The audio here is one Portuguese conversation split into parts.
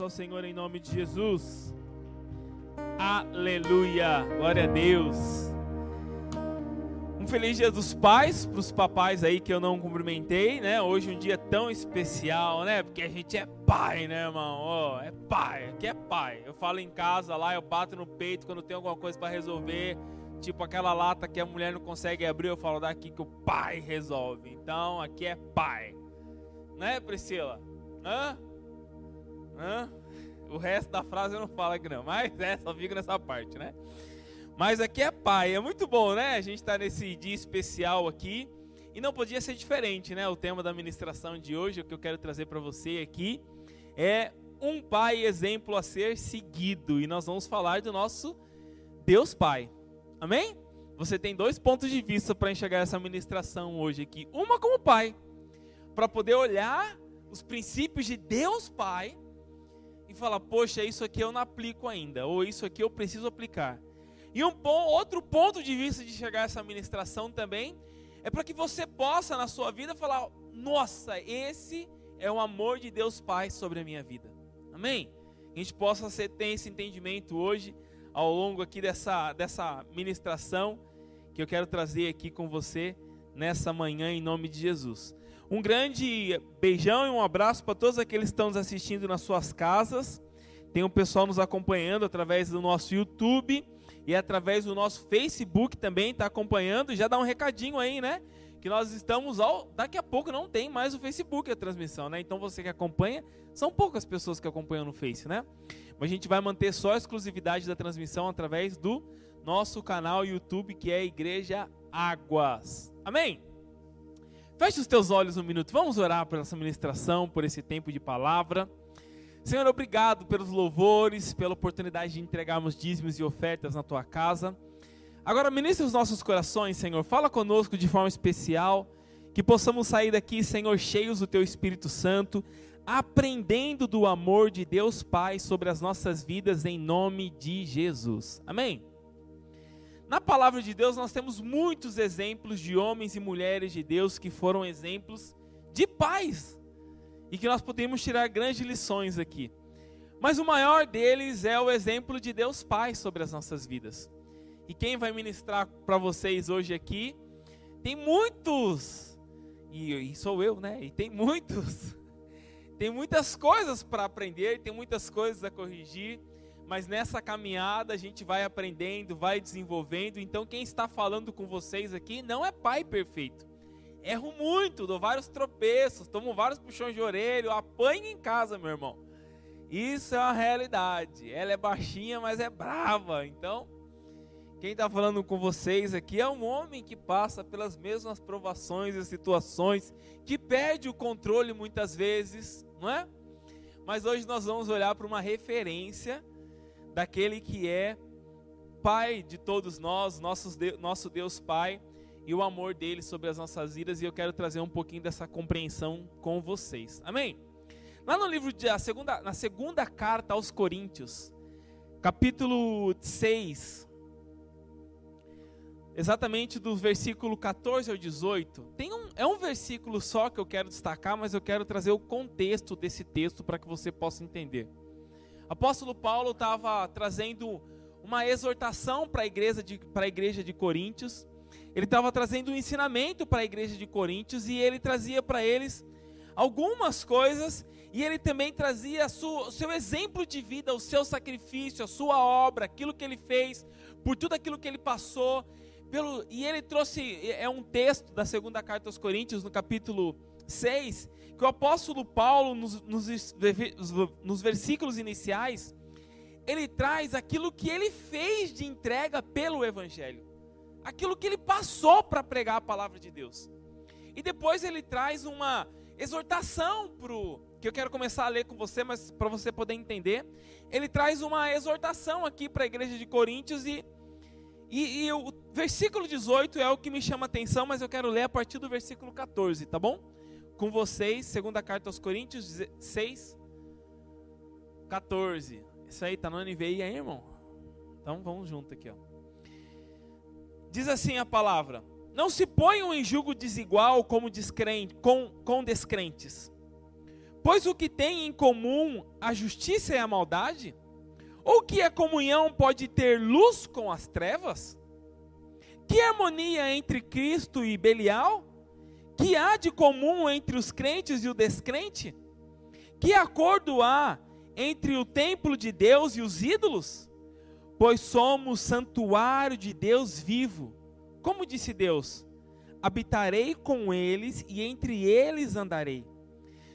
ao Senhor em nome de Jesus. Aleluia, glória a Deus. Um feliz dia dos pais, para os papais aí que eu não cumprimentei, né? Hoje um dia tão especial, né? Porque a gente é pai, né, irmão? Oh, é pai, aqui é pai. Eu falo em casa lá, eu bato no peito quando tem alguma coisa para resolver. Tipo aquela lata que a mulher não consegue abrir, eu falo daqui que o pai resolve. Então aqui é pai. Né, Priscila? Hã? Hã? O resto da frase eu não falo aqui não, mas é, só fico nessa parte, né? Mas aqui é pai, é muito bom, né? A gente está nesse dia especial aqui e não podia ser diferente, né? O tema da ministração de hoje, o que eu quero trazer para você aqui é um pai exemplo a ser seguido e nós vamos falar do nosso Deus Pai. Amém? Você tem dois pontos de vista para enxergar essa ministração hoje aqui. Uma como pai, para poder olhar os princípios de Deus Pai e falar, poxa, isso aqui eu não aplico ainda, ou isso aqui eu preciso aplicar. E um outro ponto de vista de chegar a essa ministração também é para que você possa na sua vida falar, nossa, esse é o amor de Deus Pai sobre a minha vida. Amém? A gente possa ter esse entendimento hoje ao longo aqui dessa, dessa ministração que eu quero trazer aqui com você nessa manhã em nome de Jesus. Um grande beijão e um abraço para todos aqueles que estão nos assistindo nas suas casas. Tem um pessoal nos acompanhando através do nosso YouTube e através do nosso Facebook também está acompanhando. Já dá um recadinho aí, né? Que nós estamos ao. Daqui a pouco não tem mais o Facebook a transmissão, né? Então você que acompanha, são poucas pessoas que acompanham no Face, né? Mas a gente vai manter só a exclusividade da transmissão através do nosso canal YouTube, que é Igreja Águas. Amém? Feche os teus olhos um minuto. Vamos orar por essa ministração, por esse tempo de palavra. Senhor, obrigado pelos louvores, pela oportunidade de entregarmos dízimos e ofertas na tua casa. Agora, ministra os nossos corações, Senhor. Fala conosco de forma especial. Que possamos sair daqui, Senhor, cheios do teu Espírito Santo, aprendendo do amor de Deus Pai sobre as nossas vidas, em nome de Jesus. Amém. Na palavra de Deus, nós temos muitos exemplos de homens e mulheres de Deus que foram exemplos de pais e que nós podemos tirar grandes lições aqui. Mas o maior deles é o exemplo de Deus Pai sobre as nossas vidas. E quem vai ministrar para vocês hoje aqui, tem muitos, e, e sou eu, né? E tem muitos, tem muitas coisas para aprender, tem muitas coisas a corrigir mas nessa caminhada a gente vai aprendendo, vai desenvolvendo. Então, quem está falando com vocês aqui não é pai perfeito. Erro muito, dou vários tropeços, tomo vários puxões de orelha, apanho em casa, meu irmão. Isso é uma realidade. Ela é baixinha, mas é brava. Então, quem está falando com vocês aqui é um homem que passa pelas mesmas provações e situações, que perde o controle muitas vezes, não é? Mas hoje nós vamos olhar para uma referência daquele que é Pai de todos nós, nosso Deus, nosso Deus Pai, e o amor dele sobre as nossas vidas, e eu quero trazer um pouquinho dessa compreensão com vocês. Amém? Lá no livro de segunda, na segunda carta aos Coríntios, capítulo 6, exatamente do versículo 14 ao 18, tem um, é um versículo só que eu quero destacar, mas eu quero trazer o contexto desse texto para que você possa entender. Apóstolo Paulo estava trazendo uma exortação para a igreja de, para a igreja de Coríntios. Ele estava trazendo um ensinamento para a igreja de Coríntios e ele trazia para eles algumas coisas e ele também trazia o seu exemplo de vida, o seu sacrifício, a sua obra, aquilo que ele fez, por tudo aquilo que ele passou. Pelo, e ele trouxe, é um texto da segunda carta aos Coríntios, no capítulo 6, que o apóstolo Paulo, nos, nos, nos versículos iniciais, ele traz aquilo que ele fez de entrega pelo Evangelho, aquilo que ele passou para pregar a palavra de Deus. E depois ele traz uma exortação para que eu quero começar a ler com você, mas para você poder entender. Ele traz uma exortação aqui para a igreja de Coríntios e, e, e, o versículo 18 é o que me chama a atenção, mas eu quero ler a partir do versículo 14, tá bom? Com vocês, segunda carta aos Coríntios 6, 14. Isso aí tá no NVI aí, irmão? Então vamos junto aqui, ó. Diz assim a palavra: Não se ponham em julgo desigual como descrente, com, com descrentes. Pois o que tem em comum a justiça e a maldade? Ou que a comunhão pode ter luz com as trevas? Que harmonia entre Cristo e Belial? Que há de comum entre os crentes e o descrente? Que acordo há entre o templo de Deus e os ídolos? Pois somos santuário de Deus vivo. Como disse Deus: habitarei com eles e entre eles andarei.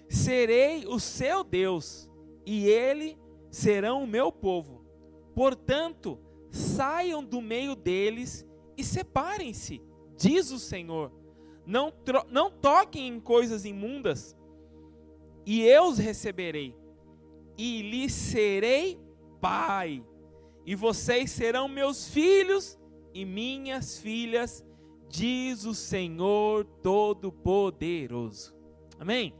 Serei o seu Deus e ele serão o meu povo. Portanto, saiam do meio deles e separem-se, diz o Senhor. Não, não toquem em coisas imundas, e eu os receberei, e lhes serei pai, e vocês serão meus filhos e minhas filhas, diz o Senhor Todo-Poderoso. Amém?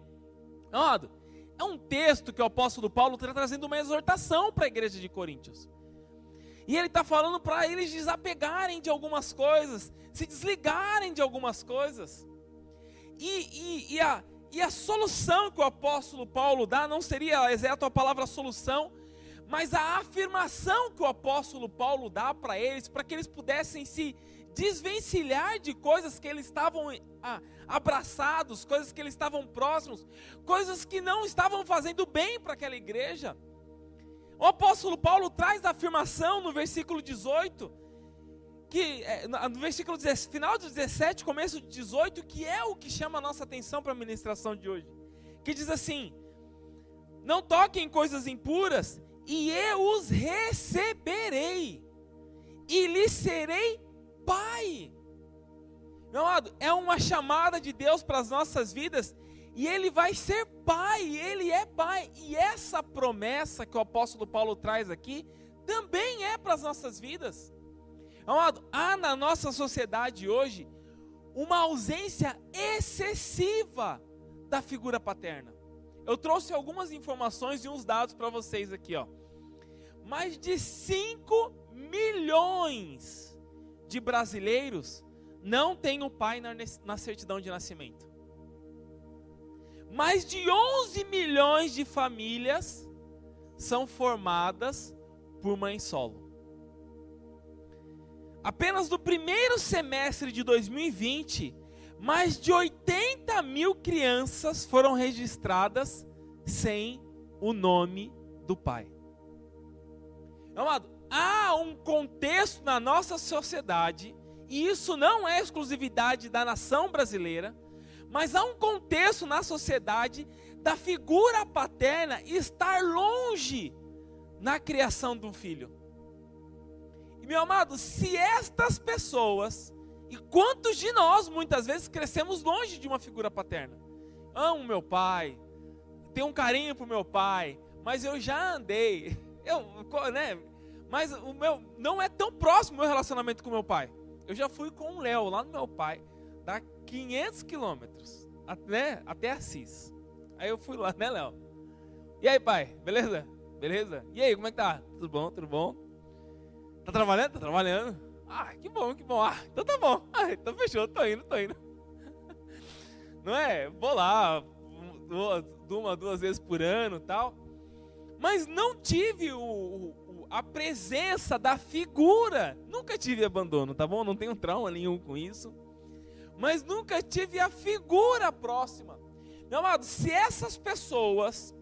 Amado, é um texto que o apóstolo Paulo está trazendo uma exortação para a igreja de Coríntios. E ele está falando para eles desapegarem de algumas coisas, se desligarem de algumas coisas. E, e, e, a, e a solução que o apóstolo Paulo dá não seria exato a palavra solução, mas a afirmação que o apóstolo Paulo dá para eles, para que eles pudessem se desvencilhar de coisas que eles estavam ah, abraçados, coisas que eles estavam próximos, coisas que não estavam fazendo bem para aquela igreja. O apóstolo Paulo traz a afirmação no versículo 18, que é, no versículo 10, final do 17, começo do 18, que é o que chama a nossa atenção para a ministração de hoje. Que diz assim: Não toquem coisas impuras, e eu os receberei, e lhes serei pai. Meu amado, é uma chamada de Deus para as nossas vidas e ele vai ser pai, ele é pai. E essa promessa que o apóstolo Paulo traz aqui também é para as nossas vidas. Amado, há na nossa sociedade hoje uma ausência excessiva da figura paterna. Eu trouxe algumas informações e uns dados para vocês aqui, ó. Mais de 5 milhões de brasileiros não tem o pai na, na certidão de nascimento. Mais de 11 milhões de famílias são formadas por mãe solo. Apenas no primeiro semestre de 2020, mais de 80 mil crianças foram registradas sem o nome do pai. Amado, há um contexto na nossa sociedade, e isso não é exclusividade da nação brasileira, mas há um contexto na sociedade da figura paterna estar longe na criação de um filho. E meu amado, se estas pessoas, e quantos de nós muitas vezes crescemos longe de uma figura paterna? Amo meu pai, tenho um carinho pro meu pai, mas eu já andei, eu, né, mas o meu não é tão próximo o meu relacionamento com meu pai. Eu já fui com o Léo lá no meu pai, dá 500 quilômetros até, até Assis. Aí eu fui lá, né, Léo? E aí, pai? Beleza? Beleza? E aí, como é que tá? Tudo bom? Tudo bom? Tá trabalhando? Tá trabalhando? Ah, que bom, que bom. Ah, então tá bom. Ah, então fechou, tô indo, tô indo. Não é? Vou lá, uma, duas vezes por ano tal. Mas não tive o, a presença da figura. Nunca tive abandono, tá bom? Não tenho trauma nenhum com isso. Mas nunca tive a figura próxima. Meu amado, se essas pessoas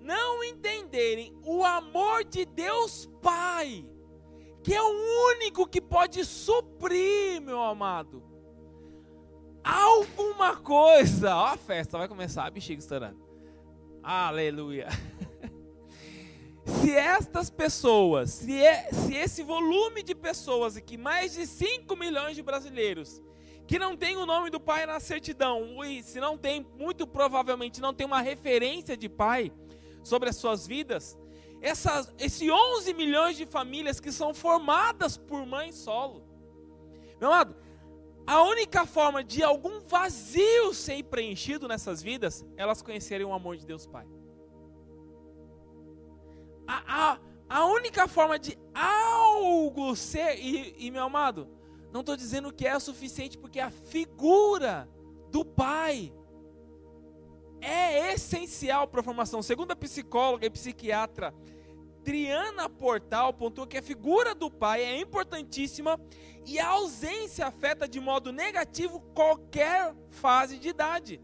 não entenderem o amor de Deus Pai, que é o único que pode suprir, meu amado, alguma coisa. Ó, a festa vai começar, bexiga estourando. Aleluia. Se estas pessoas, se, é, se esse volume de pessoas aqui, mais de 5 milhões de brasileiros, que não tem o nome do pai na certidão, e se não tem, muito provavelmente não tem uma referência de pai sobre as suas vidas, essas, esse 11 milhões de famílias que são formadas por mãe solo. Meu amado, a única forma de algum vazio ser preenchido nessas vidas, elas conhecerem o amor de Deus Pai a, a, a única forma de algo ser, e, e meu amado, não estou dizendo que é o suficiente, porque a figura do Pai é essencial para a formação. Segundo a psicóloga e psiquiatra Triana Portal, pontua que a figura do pai é importantíssima e a ausência afeta de modo negativo qualquer fase de idade.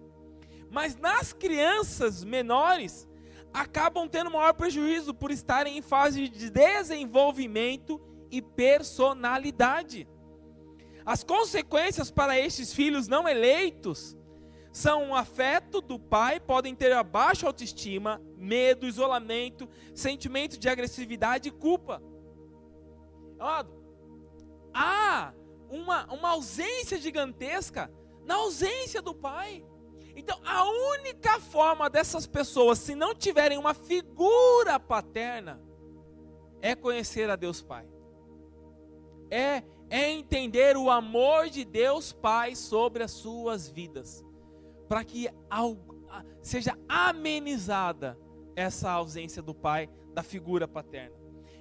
Mas nas crianças menores, acabam tendo maior prejuízo por estarem em fase de desenvolvimento e personalidade. As consequências para estes filhos não eleitos são um afeto do pai, podem ter a baixa autoestima, medo, isolamento, sentimento de agressividade e culpa. Há uma, uma ausência gigantesca na ausência do pai. Então, a única forma dessas pessoas, se não tiverem uma figura paterna, é conhecer a Deus Pai. É, é entender o amor de Deus Pai sobre as suas vidas. Para que seja amenizada essa ausência do Pai, da figura paterna.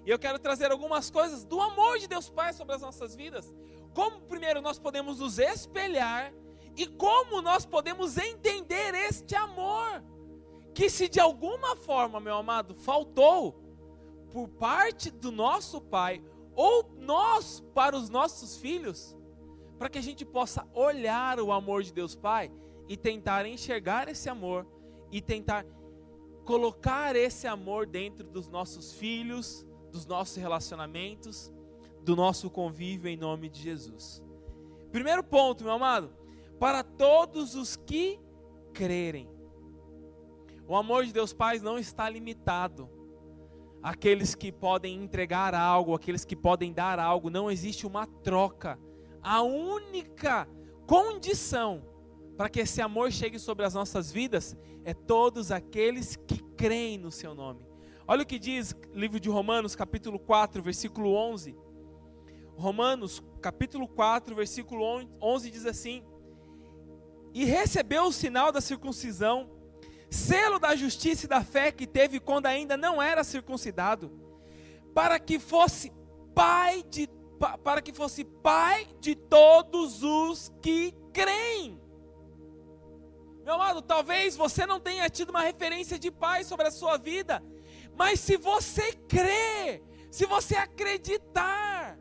E eu quero trazer algumas coisas do amor de Deus Pai sobre as nossas vidas. Como primeiro nós podemos nos espelhar e como nós podemos entender este amor? Que se de alguma forma, meu amado, faltou por parte do nosso Pai, ou nós para os nossos filhos, para que a gente possa olhar o amor de Deus Pai e tentar enxergar esse amor e tentar colocar esse amor dentro dos nossos filhos, dos nossos relacionamentos, do nosso convívio em nome de Jesus. Primeiro ponto, meu amado, para todos os que crerem. O amor de Deus Pai não está limitado àqueles que podem entregar algo, aqueles que podem dar algo, não existe uma troca. A única condição para que esse amor chegue sobre as nossas vidas é todos aqueles que creem no seu nome. Olha o que diz livro de Romanos, capítulo 4, versículo 11. Romanos, capítulo 4, versículo 11 diz assim: e recebeu o sinal da circuncisão, selo da justiça e da fé que teve quando ainda não era circuncidado, para que fosse pai de para que fosse pai de todos os que creem. Meu amado, talvez você não tenha tido uma referência de pai sobre a sua vida, mas se você crê, se você acreditar,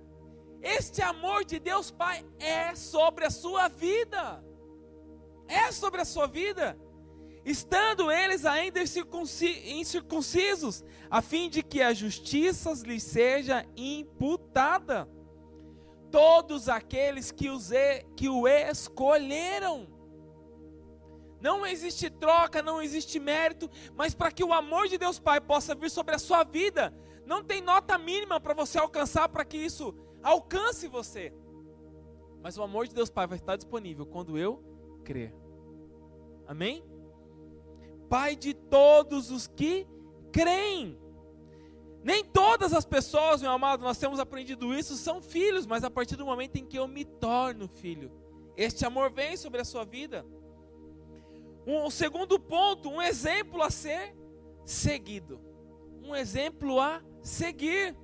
este amor de Deus Pai é sobre a sua vida é sobre a sua vida, estando eles ainda incircuncisos, a fim de que a justiça lhes seja imputada. Todos aqueles que, os, que o escolheram. Não existe troca, não existe mérito, mas para que o amor de Deus Pai possa vir sobre a sua vida, não tem nota mínima para você alcançar para que isso alcance você. Mas o amor de Deus Pai vai estar disponível quando eu crer. Amém? Pai de todos os que creem. Nem todas as pessoas, meu amado, nós temos aprendido isso, são filhos, mas a partir do momento em que eu me torno filho, este amor vem sobre a sua vida. Um segundo ponto, um exemplo a ser seguido. Um exemplo a seguir.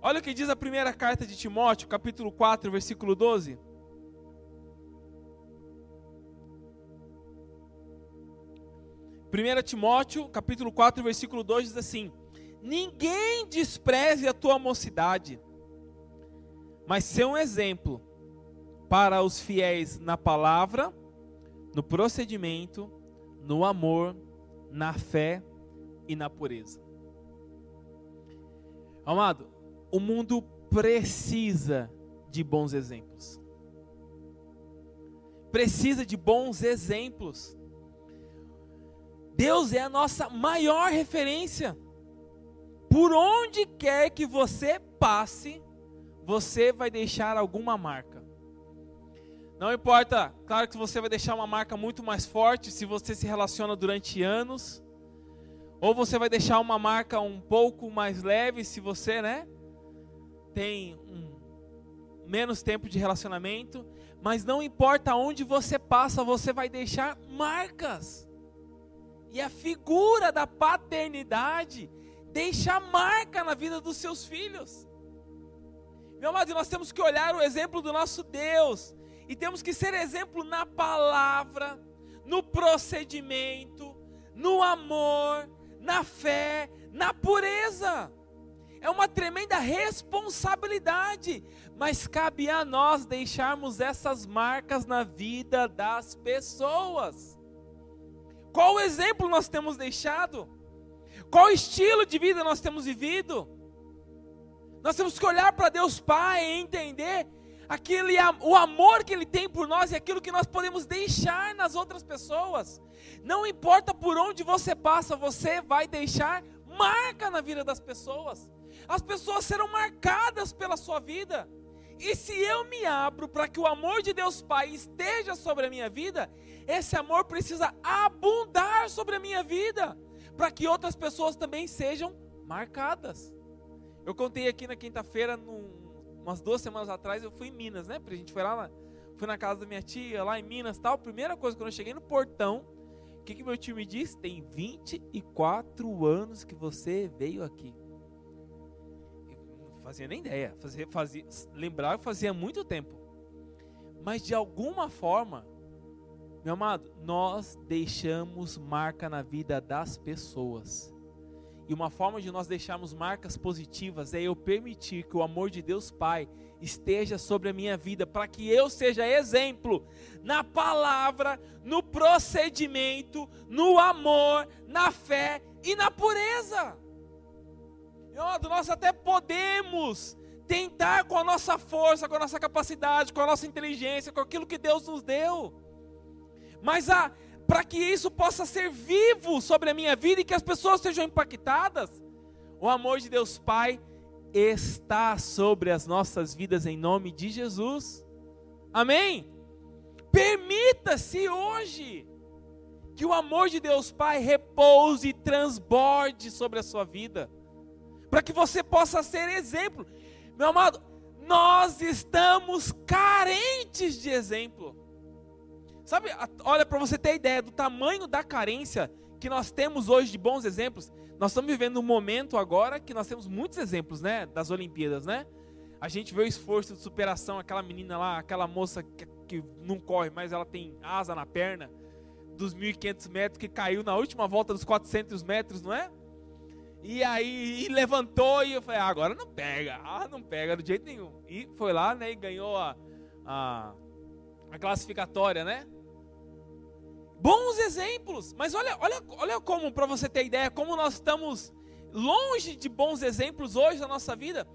Olha o que diz a primeira carta de Timóteo, capítulo 4, versículo 12. 1 Timóteo, capítulo 4, versículo 2 diz assim: Ninguém despreze a tua mocidade, mas ser um exemplo para os fiéis na palavra, no procedimento, no amor, na fé e na pureza. Amado, o mundo precisa de bons exemplos. Precisa de bons exemplos. Deus é a nossa maior referência. Por onde quer que você passe, você vai deixar alguma marca. Não importa, claro que você vai deixar uma marca muito mais forte se você se relaciona durante anos, ou você vai deixar uma marca um pouco mais leve se você, né, tem um menos tempo de relacionamento, mas não importa onde você passa, você vai deixar marcas. E a figura da paternidade deixa marca na vida dos seus filhos. Meu amado, nós temos que olhar o exemplo do nosso Deus. E temos que ser exemplo na palavra, no procedimento, no amor, na fé, na pureza. É uma tremenda responsabilidade, mas cabe a nós deixarmos essas marcas na vida das pessoas. Qual exemplo nós temos deixado? Qual estilo de vida nós temos vivido? Nós temos que olhar para Deus Pai e entender aquele, o amor que Ele tem por nós e aquilo que nós podemos deixar nas outras pessoas. Não importa por onde você passa, você vai deixar marca na vida das pessoas. As pessoas serão marcadas pela sua vida. E se eu me abro para que o amor de Deus Pai esteja sobre a minha vida, esse amor precisa abundar sobre a minha vida, para que outras pessoas também sejam marcadas. Eu contei aqui na quinta-feira, umas duas semanas atrás, eu fui em Minas, né? A gente foi lá, fui na casa da minha tia, lá em Minas tal. Primeira coisa, quando eu cheguei no portão, o que, que meu tio me disse? Tem 24 anos que você veio aqui. Eu não fazia nem ideia. Fazia, fazia, lembrava que fazia muito tempo. Mas de alguma forma, meu amado, nós deixamos marca na vida das pessoas. E uma forma de nós deixarmos marcas positivas é eu permitir que o amor de Deus Pai esteja sobre a minha vida, para que eu seja exemplo na palavra, no procedimento, no amor, na fé e na pureza. Nós até podemos tentar com a nossa força, com a nossa capacidade, com a nossa inteligência, com aquilo que Deus nos deu. Mas a para que isso possa ser vivo sobre a minha vida e que as pessoas sejam impactadas, o amor de Deus Pai está sobre as nossas vidas em nome de Jesus. Amém? Permita-se hoje que o amor de Deus Pai repouse e transborde sobre a sua vida, para que você possa ser exemplo. Meu amado, nós estamos carentes de exemplo. Sabe, olha para você ter ideia do tamanho da carência que nós temos hoje de bons exemplos. Nós estamos vivendo um momento agora que nós temos muitos exemplos, né, das Olimpíadas, né? A gente vê o esforço de superação, aquela menina lá, aquela moça que, que não corre, mas ela tem asa na perna, dos 1.500 metros, que caiu na última volta dos 400 metros, não é? E aí e levantou e eu falei, ah, agora não pega, ah, não pega de jeito nenhum. E foi lá, né, e ganhou a, a, a classificatória, né? Bons exemplos, mas olha, olha, olha como, para você ter ideia, como nós estamos longe de bons exemplos hoje na nossa vida.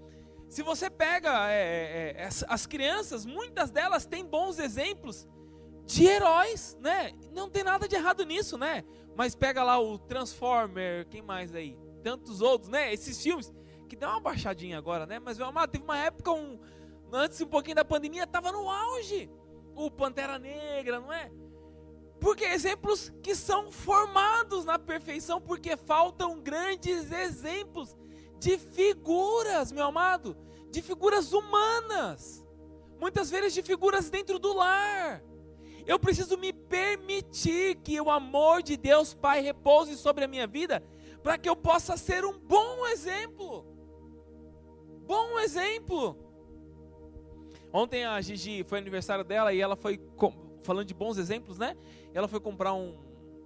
Se você pega é, é, é as, as crianças, muitas delas têm bons exemplos de heróis, né? Não tem nada de errado nisso, né? Mas pega lá o Transformer, quem mais aí? Tantos outros, né? Esses filmes que deu uma baixadinha agora, né? Mas teve uma época um, antes um pouquinho da pandemia, estava no auge. O Pantera Negra, não é? Porque exemplos que são formados na perfeição, porque faltam grandes exemplos de figuras, meu amado, de figuras humanas, muitas vezes de figuras dentro do lar. Eu preciso me permitir que o amor de Deus Pai repouse sobre a minha vida, para que eu possa ser um bom exemplo. Bom exemplo. Ontem a Gigi foi aniversário dela e ela foi falando de bons exemplos, né? Ela foi comprar um,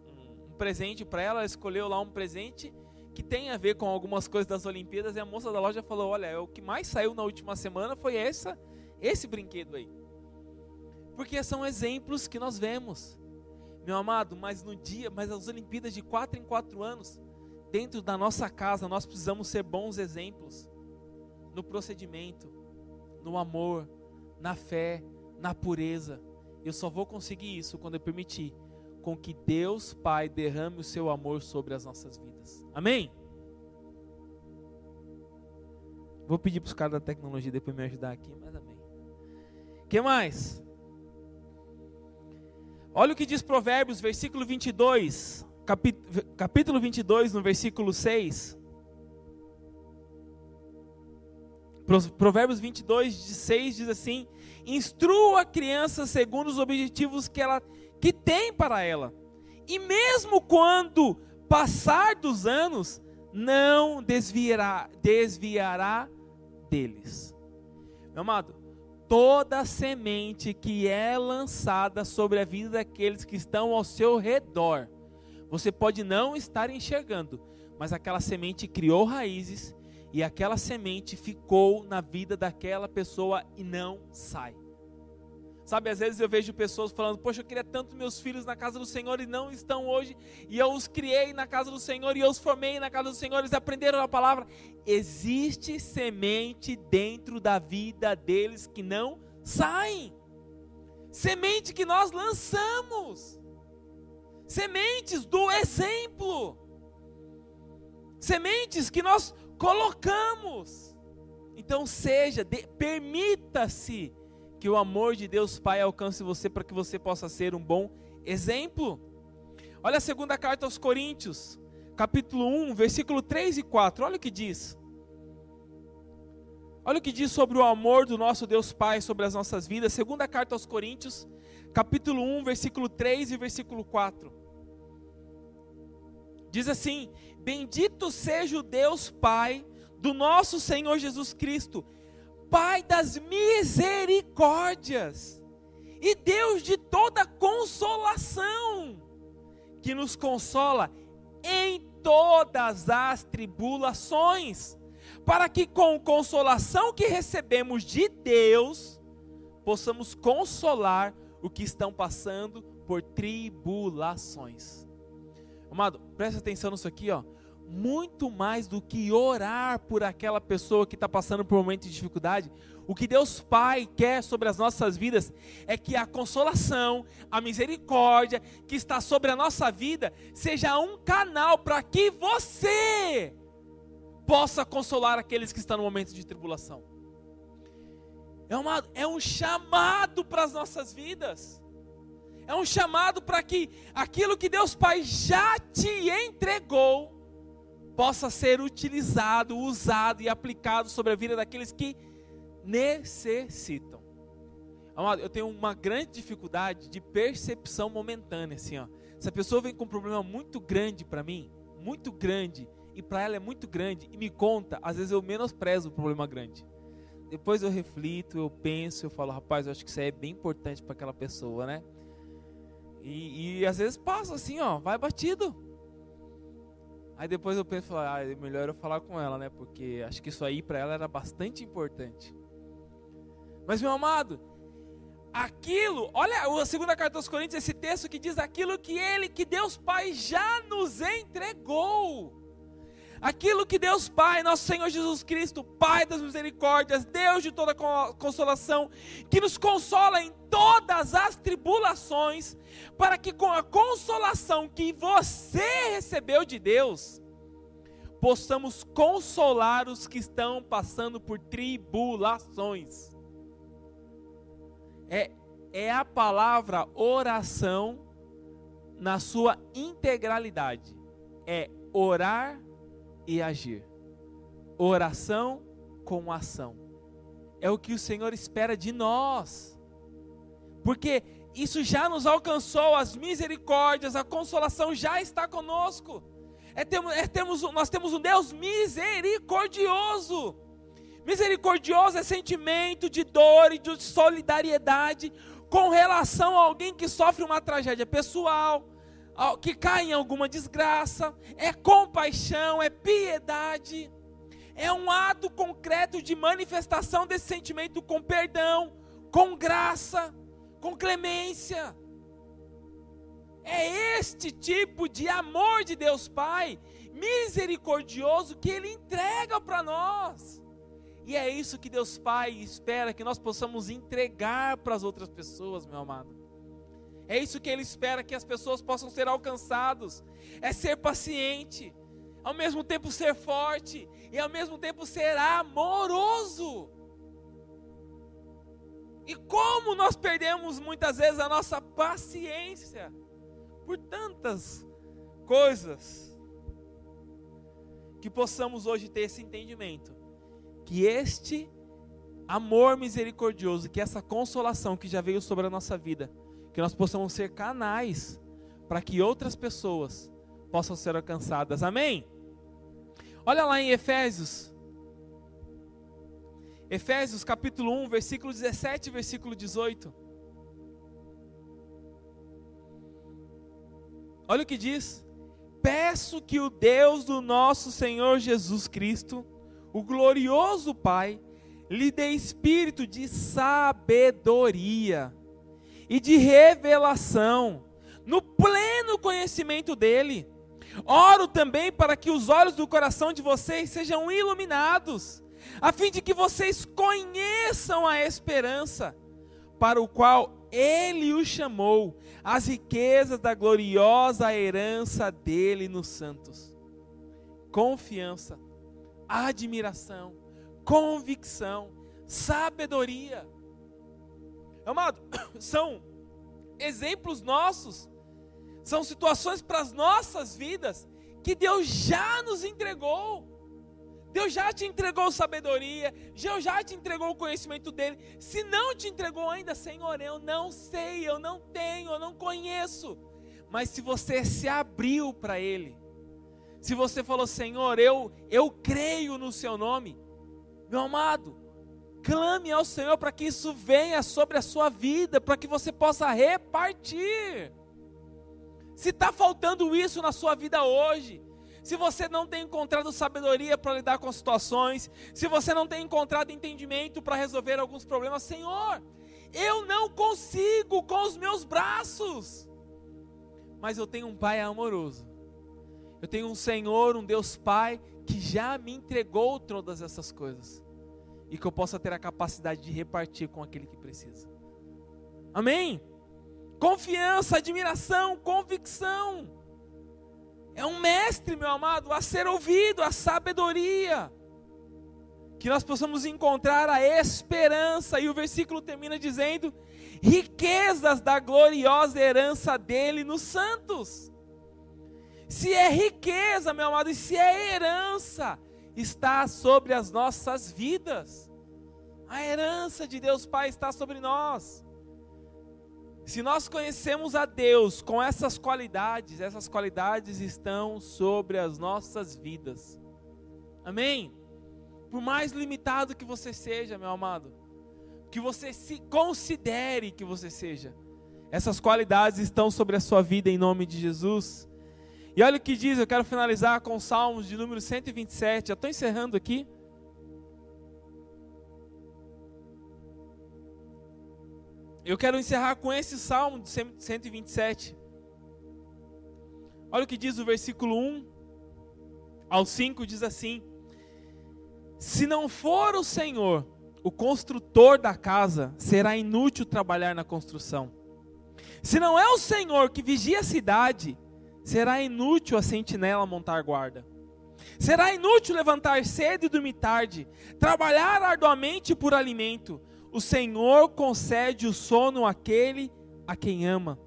um, presente para ela, ela escolheu lá um presente que tem a ver com algumas coisas das Olimpíadas e a moça da loja falou: "Olha, é o que mais saiu na última semana foi essa esse brinquedo aí". Porque são exemplos que nós vemos. Meu amado, mas no dia, mas as Olimpíadas de quatro em quatro anos, dentro da nossa casa, nós precisamos ser bons exemplos no procedimento, no amor, na fé, na pureza. Eu só vou conseguir isso quando eu permitir com que Deus Pai derrame o seu amor sobre as nossas vidas. Amém? Vou pedir para os caras da tecnologia depois me ajudar aqui, mas amém. que mais? Olha o que diz Provérbios, versículo 22, capítulo 22, no versículo 6. Provérbios 22, 6 diz assim: Instrua a criança segundo os objetivos que ela que tem para ela. E mesmo quando passar dos anos, não desviará, desviará deles. Meu amado, toda semente que é lançada sobre a vida daqueles que estão ao seu redor Você pode não estar enxergando, mas aquela semente criou raízes e aquela semente ficou na vida daquela pessoa e não sai. Sabe, às vezes eu vejo pessoas falando: Poxa, eu queria tanto meus filhos na casa do Senhor e não estão hoje, e eu os criei na casa do Senhor e eu os formei na casa do Senhor, eles aprenderam a palavra. Existe semente dentro da vida deles que não saem, semente que nós lançamos, sementes do exemplo, sementes que nós colocamos. Então, seja, permita-se que o amor de Deus Pai alcance você para que você possa ser um bom exemplo. Olha a segunda carta aos Coríntios, capítulo 1, versículo 3 e 4. Olha o que diz. Olha o que diz sobre o amor do nosso Deus Pai sobre as nossas vidas. Segunda carta aos Coríntios, capítulo 1, versículo 3 e versículo 4. Diz assim: Bendito seja o Deus Pai do nosso Senhor Jesus Cristo, Pai das misericórdias e Deus de toda consolação, que nos consola em todas as tribulações, para que com consolação que recebemos de Deus, possamos consolar o que estão passando por tribulações. Amado, presta atenção nisso aqui, ó muito mais do que orar por aquela pessoa que está passando por um momento de dificuldade, o que Deus Pai quer sobre as nossas vidas é que a consolação, a misericórdia que está sobre a nossa vida seja um canal para que você possa consolar aqueles que estão no momento de tribulação. É, uma, é um chamado para as nossas vidas. É um chamado para que aquilo que Deus Pai já te entregou, possa ser utilizado, usado e aplicado sobre a vida daqueles que necessitam. Amado, eu tenho uma grande dificuldade de percepção momentânea, assim, ó. Se a pessoa vem com um problema muito grande para mim, muito grande, e para ela é muito grande, e me conta, às vezes eu menosprezo o problema grande. Depois eu reflito, eu penso, eu falo, rapaz, eu acho que isso aí é bem importante para aquela pessoa, né? E, e às vezes passa assim, ó, vai batido. Aí depois eu penso, ah, é melhor eu falar com ela, né? Porque acho que isso aí para ela era bastante importante. Mas meu amado, aquilo, olha a segunda carta aos Coríntios, esse texto que diz aquilo que ele, que Deus Pai já nos entregou. Aquilo que Deus Pai, nosso Senhor Jesus Cristo, Pai das misericórdias, Deus de toda consolação, que nos consola em todas as tribulações, para que com a consolação que você recebeu de Deus, possamos consolar os que estão passando por tribulações. É, é a palavra oração na sua integralidade. É orar e agir. Oração com ação. É o que o Senhor espera de nós. Porque isso já nos alcançou, as misericórdias, a consolação já está conosco. É, temos, é, temos, nós temos um Deus misericordioso. Misericordioso é sentimento de dor e de solidariedade com relação a alguém que sofre uma tragédia pessoal, que cai em alguma desgraça, é compaixão, é piedade, é um ato concreto de manifestação desse sentimento com perdão, com graça, com clemência. É este tipo de amor de Deus Pai, misericordioso, que Ele entrega para nós. E é isso que Deus Pai espera que nós possamos entregar para as outras pessoas, meu amado. É isso que ele espera que as pessoas possam ser alcançados. É ser paciente, ao mesmo tempo ser forte e ao mesmo tempo ser amoroso. E como nós perdemos muitas vezes a nossa paciência por tantas coisas que possamos hoje ter esse entendimento que este amor misericordioso, que essa consolação que já veio sobre a nossa vida, que nós possamos ser canais para que outras pessoas possam ser alcançadas. Amém? Olha lá em Efésios. Efésios capítulo 1, versículo 17 e versículo 18. Olha o que diz: peço que o Deus do nosso Senhor Jesus Cristo, o glorioso Pai, lhe dê espírito de sabedoria e de revelação, no pleno conhecimento dele. Oro também para que os olhos do coração de vocês sejam iluminados, a fim de que vocês conheçam a esperança para o qual ele o chamou, as riquezas da gloriosa herança dele nos santos. Confiança, admiração, convicção, sabedoria. Amado, são exemplos nossos, são situações para as nossas vidas que Deus já nos entregou. Deus já te entregou sabedoria, Deus já te entregou o conhecimento dele. Se não te entregou ainda, Senhor, eu não sei, eu não tenho, eu não conheço. Mas se você se abriu para ele, se você falou, Senhor, eu eu creio no seu nome, meu amado, clame ao Senhor para que isso venha sobre a sua vida, para que você possa repartir. Se está faltando isso na sua vida hoje, se você não tem encontrado sabedoria para lidar com situações, se você não tem encontrado entendimento para resolver alguns problemas, Senhor, eu não consigo com os meus braços, mas eu tenho um Pai amoroso, eu tenho um Senhor, um Deus Pai, que já me entregou todas essas coisas, e que eu possa ter a capacidade de repartir com aquele que precisa. Amém? Confiança, admiração, convicção é um mestre, meu amado, a ser ouvido, a sabedoria. Que nós possamos encontrar a esperança. E o versículo termina dizendo: riquezas da gloriosa herança dele nos santos. Se é riqueza, meu amado, e se é herança, está sobre as nossas vidas. A herança de Deus Pai está sobre nós. Se nós conhecemos a Deus com essas qualidades, essas qualidades estão sobre as nossas vidas. Amém? Por mais limitado que você seja, meu amado, que você se considere que você seja, essas qualidades estão sobre a sua vida em nome de Jesus. E olha o que diz, eu quero finalizar com Salmos de número 127, já estou encerrando aqui. Eu quero encerrar com esse salmo de 127. Olha o que diz o versículo 1 ao 5: diz assim: Se não for o Senhor, o construtor da casa, será inútil trabalhar na construção. Se não é o Senhor que vigia a cidade, será inútil a sentinela montar guarda. Será inútil levantar cedo e dormir tarde, trabalhar arduamente por alimento o Senhor concede o sono àquele a quem ama.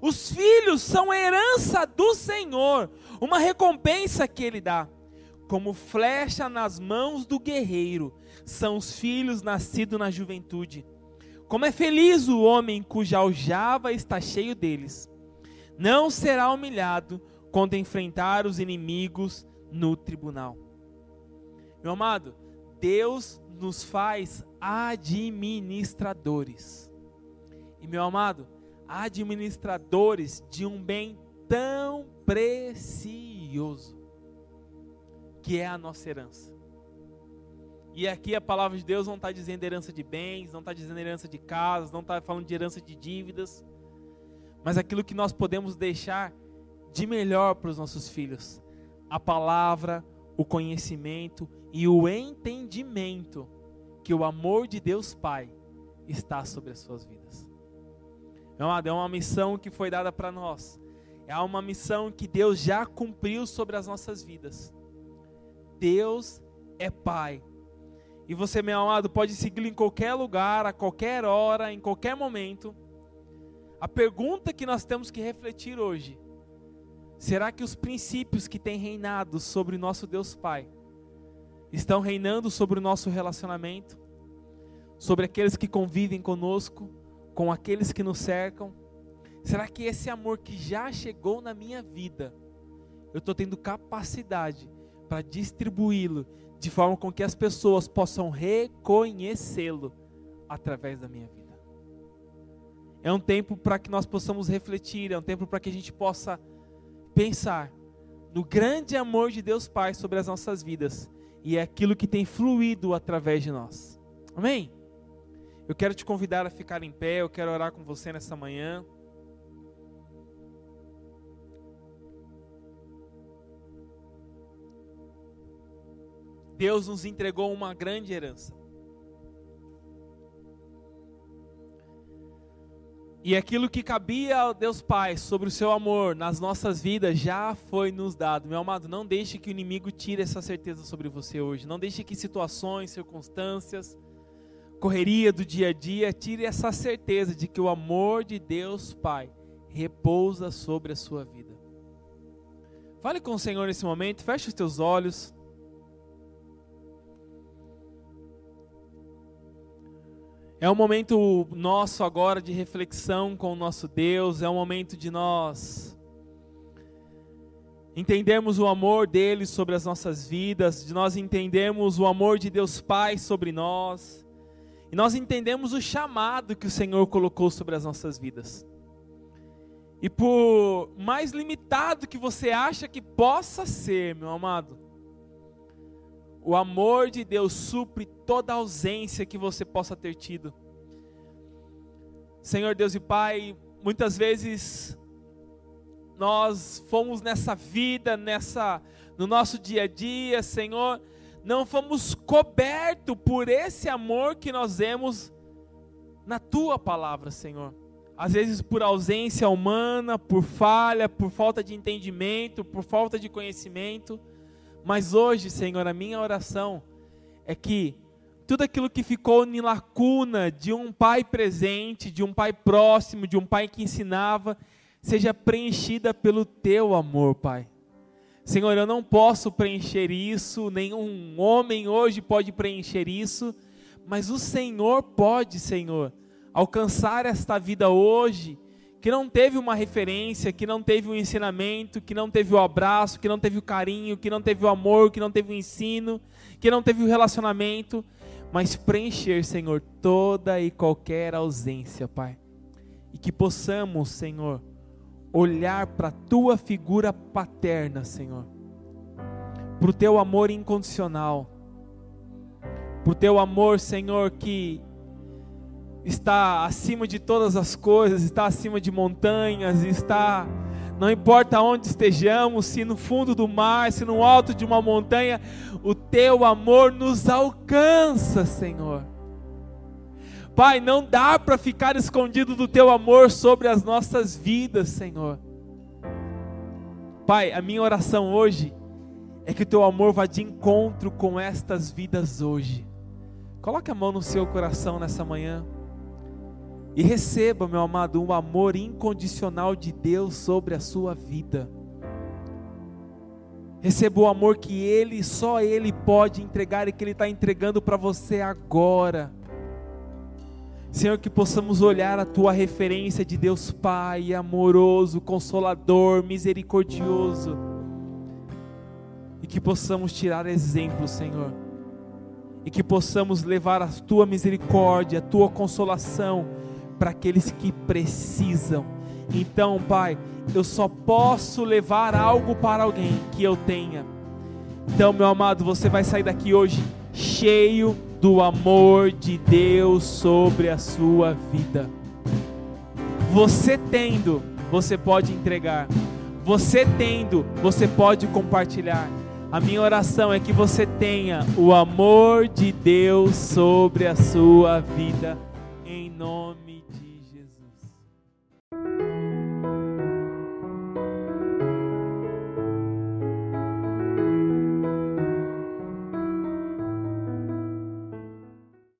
Os filhos são herança do Senhor, uma recompensa que Ele dá. Como flecha nas mãos do guerreiro, são os filhos nascidos na juventude. Como é feliz o homem cuja aljava está cheio deles. Não será humilhado quando enfrentar os inimigos no tribunal. Meu amado, Deus nos faz administradores. E meu amado, administradores de um bem tão precioso que é a nossa herança. E aqui a palavra de Deus não está dizendo herança de bens, não está dizendo herança de casas, não está falando de herança de dívidas, mas aquilo que nós podemos deixar de melhor para os nossos filhos: a palavra, o conhecimento e o entendimento que o amor de Deus Pai está sobre as suas vidas. Amado, é uma missão que foi dada para nós. É uma missão que Deus já cumpriu sobre as nossas vidas. Deus é Pai. E você, meu amado, pode segui-lo em qualquer lugar, a qualquer hora, em qualquer momento. A pergunta que nós temos que refletir hoje: será que os princípios que têm reinado sobre nosso Deus Pai estão reinando sobre o nosso relacionamento, sobre aqueles que convivem conosco, com aqueles que nos cercam? Será que esse amor que já chegou na minha vida, eu estou tendo capacidade para distribuí-lo de forma com que as pessoas possam reconhecê-lo através da minha vida? É um tempo para que nós possamos refletir, é um tempo para que a gente possa pensar no grande amor de Deus Pai sobre as nossas vidas e é aquilo que tem fluído através de nós. Amém? Eu quero te convidar a ficar em pé, eu quero orar com você nessa manhã. Deus nos entregou uma grande herança. E aquilo que cabia ao Deus Pai sobre o seu amor nas nossas vidas já foi nos dado. Meu amado, não deixe que o inimigo tire essa certeza sobre você hoje. Não deixe que situações, circunstâncias, correria do dia a dia tire essa certeza de que o amor de Deus Pai repousa sobre a sua vida. Fale com o Senhor nesse momento, feche os teus olhos. É um momento nosso agora de reflexão com o nosso Deus, é um momento de nós entendermos o amor dele sobre as nossas vidas, de nós entendermos o amor de Deus Pai sobre nós, e nós entendemos o chamado que o Senhor colocou sobre as nossas vidas. E por mais limitado que você acha que possa ser, meu amado, o amor de Deus supre toda ausência que você possa ter tido. Senhor Deus e Pai, muitas vezes nós fomos nessa vida, nessa no nosso dia a dia, Senhor, não fomos cobertos por esse amor que nós vemos na tua palavra, Senhor. Às vezes por ausência humana, por falha, por falta de entendimento, por falta de conhecimento. Mas hoje, Senhor, a minha oração é que tudo aquilo que ficou em lacuna de um pai presente, de um pai próximo, de um pai que ensinava, seja preenchida pelo teu amor, Pai. Senhor, eu não posso preencher isso, nenhum homem hoje pode preencher isso, mas o Senhor pode, Senhor, alcançar esta vida hoje que não teve uma referência, que não teve um ensinamento, que não teve o abraço, que não teve o carinho, que não teve o amor, que não teve o ensino, que não teve o relacionamento, mas preencher, Senhor, toda e qualquer ausência, Pai. E que possamos, Senhor, olhar para a tua figura paterna, Senhor, para o teu amor incondicional, para o teu amor, Senhor, que está acima de todas as coisas, está acima de montanhas, está não importa onde estejamos, se no fundo do mar, se no alto de uma montanha, o teu amor nos alcança, Senhor. Pai, não dá para ficar escondido do teu amor sobre as nossas vidas, Senhor. Pai, a minha oração hoje é que o teu amor vá de encontro com estas vidas hoje. Coloque a mão no seu coração nessa manhã. E receba, meu amado, um amor incondicional de Deus sobre a sua vida. Receba o amor que Ele, só Ele pode entregar e que Ele está entregando para você agora. Senhor, que possamos olhar a Tua referência de Deus Pai, amoroso, consolador, misericordioso. E que possamos tirar exemplo, Senhor. E que possamos levar a Tua misericórdia, a Tua consolação para aqueles que precisam. Então, Pai, eu só posso levar algo para alguém que eu tenha. Então, meu amado, você vai sair daqui hoje cheio do amor de Deus sobre a sua vida. Você tendo, você pode entregar. Você tendo, você pode compartilhar. A minha oração é que você tenha o amor de Deus sobre a sua vida, em nome